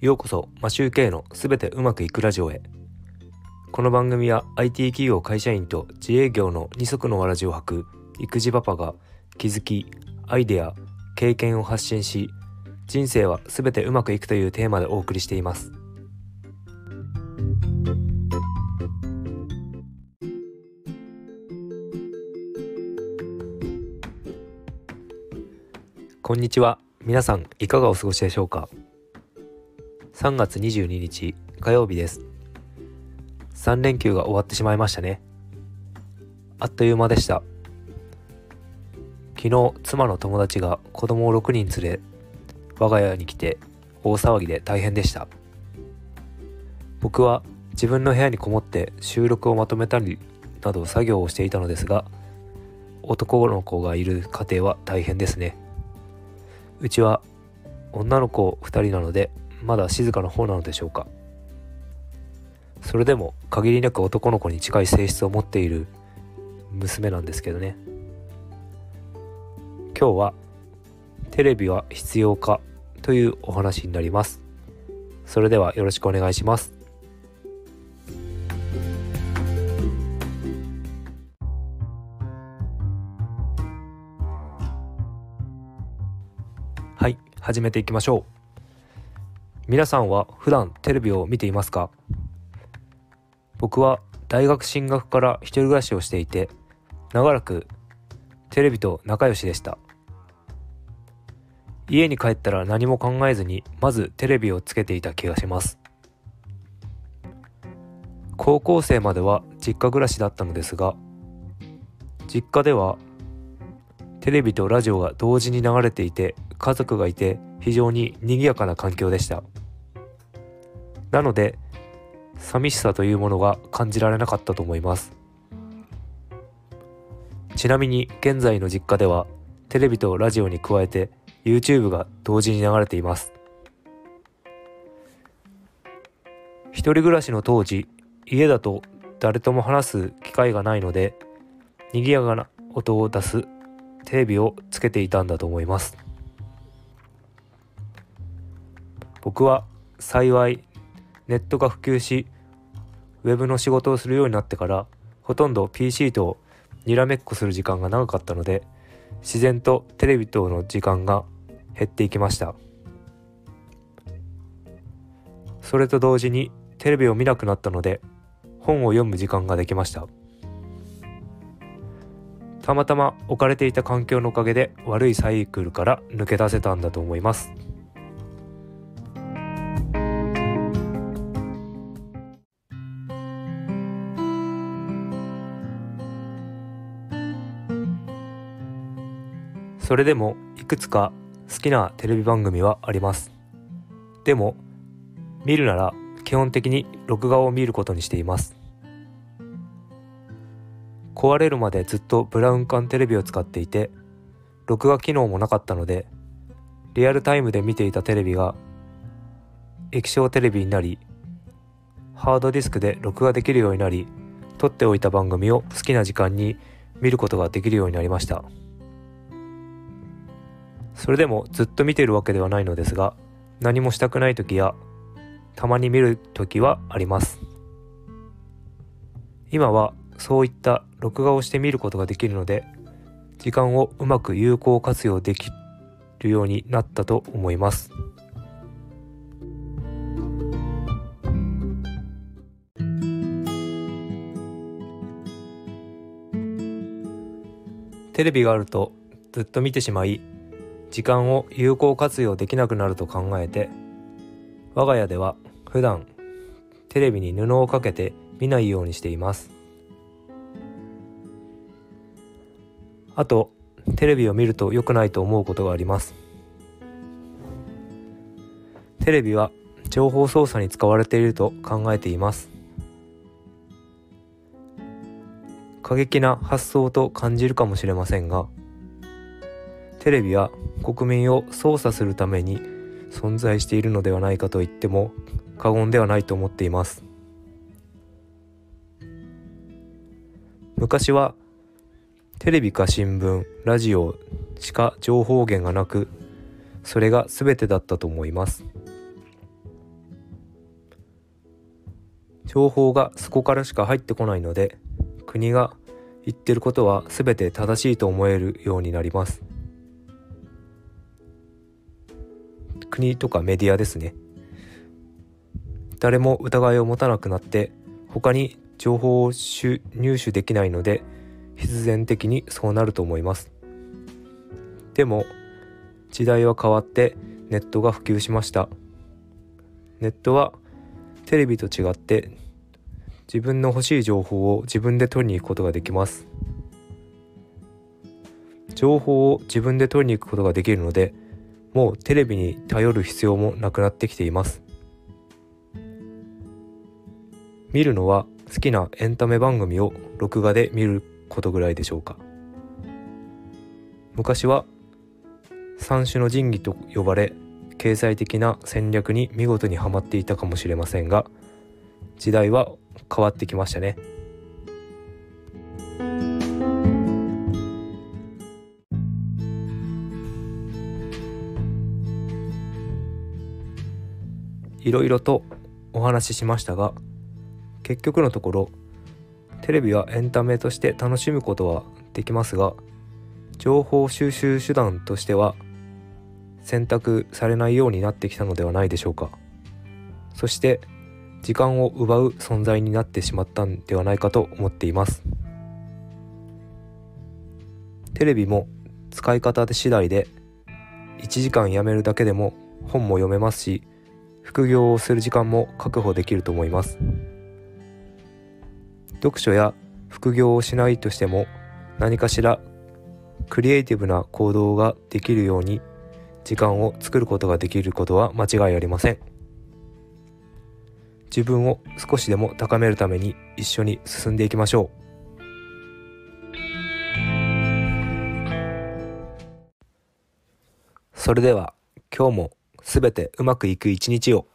ようこそマシューケイのすべてうまくいくラジオへ。この番組は IT 企業会社員と自営業の二足のわらじを履く育児パパが気づきアイデア経験を発信し人生はすべてうまくいくというテーマでお送りしています。こんにちは。皆さんいかがお過ごしでしょうか？3月22日火曜日です。3連休が終わってしまいましたね。あっという間でした。昨日妻の友達が子供を6人連れ我が家に来て大騒ぎで大変でした。僕は自分の部屋にこもって収録をまとめたりなど作業をしていたのですが男の子がいる家庭は大変ですね。うちは女の子2人なのでまだ静かな方なのでしょうか。それでも限りなく男の子に近い性質を持っている娘なんですけどね。今日はテレビは必要かというお話になります。それではよろしくお願いします。はい始めていきましょう。皆さんは普段テレビを見ていますか？僕は大学進学から一人暮らしをしていて長らくテレビと仲良しでした。家に帰ったら何も考えずにまずテレビをつけていた気がします。高校生までは実家暮らしだったのですが実家ではテレビとラジオが同時に流れていて家族がいて非常に賑やかな環境でした。なので寂しさというものが感じられなかったと思います。ちなみに現在の実家ではテレビとラジオに加えて YouTube が同時に流れています。一人暮らしの当時家だと誰とも話す機会がないので賑やかな音を出すテレビをつけていたんだと思います。僕は幸いネットが普及しウェブの仕事をするようになってからほとんど PC とにらめっこする時間が長かったので自然とテレビとの時間が減っていきました。それと同時にテレビを見なくなったので本を読む時間ができました。たまたま置かれていた環境のおかげで悪いサイクルから抜け出せたんだと思います。それでもいくつか好きなテレビ番組はあります。でも見るなら基本的に録画を見ることにしています。壊れるまでずっとブラウン管テレビを使っていて録画機能もなかったのでリアルタイムで見ていたテレビが液晶テレビになりハードディスクで録画できるようになり撮っておいた番組を好きな時間に見ることができるようになりました。それでもずっと見てるわけではないのですが何もしたくない時やたまに見る時はあります。今はそういった録画をして見ることができるので時間をうまく有効活用できるようになったと思います。テレビがあるとずっと見てしまい時間を有効活用できなくなると考えて我が家では普段テレビに布をかけて見ないようにしています。あとテレビを見ると良くないと思うことがあります。テレビは情報操作に使われていると考えています。過激な発想と感じるかもしれませんがテレビは国民を操作するために存在しているのではないかと言っても過言ではないと思っています。昔はテレビか新聞ラジオしか情報源がなくそれが全てだったと思います。情報がそこからしか入ってこないので国が言ってることは全て正しいと思えるようになります。国とかメディアですね。誰も疑いを持たなくなって他に情報を入手できないので必然的にそうなると思います。でも時代は変わってネットが普及しました。ネットはテレビと違って自分の欲しい情報を自分で取りに行くことができます。情報を自分で取りに行くことができるのでもうテレビに頼る必要もなくなってきています。見るのは好きなエンタメ番組を録画で見ることぐらいでしょうか。昔は三種の神器と呼ばれ経済的な戦略に見事にはまっていたかもしれませんが時代は変わってきましたね。いろいろとお話ししましたが結局のところテレビはエンタメとして楽しむことはできますが情報収集手段としては選択されないようになってきたのではないでしょうか。そして時間を奪う存在になってしまったんではないかと思っています。テレビも使い方次第で1時間やめるだけでも本も読めますし副業をする時間も確保できると思います。読書や副業をしないとしても何かしらクリエイティブな行動ができるように時間を作ることができることは間違いありません。自分を少しでも高めるために一緒に進んでいきましょう。それでは今日もすべてうまくいく一日を。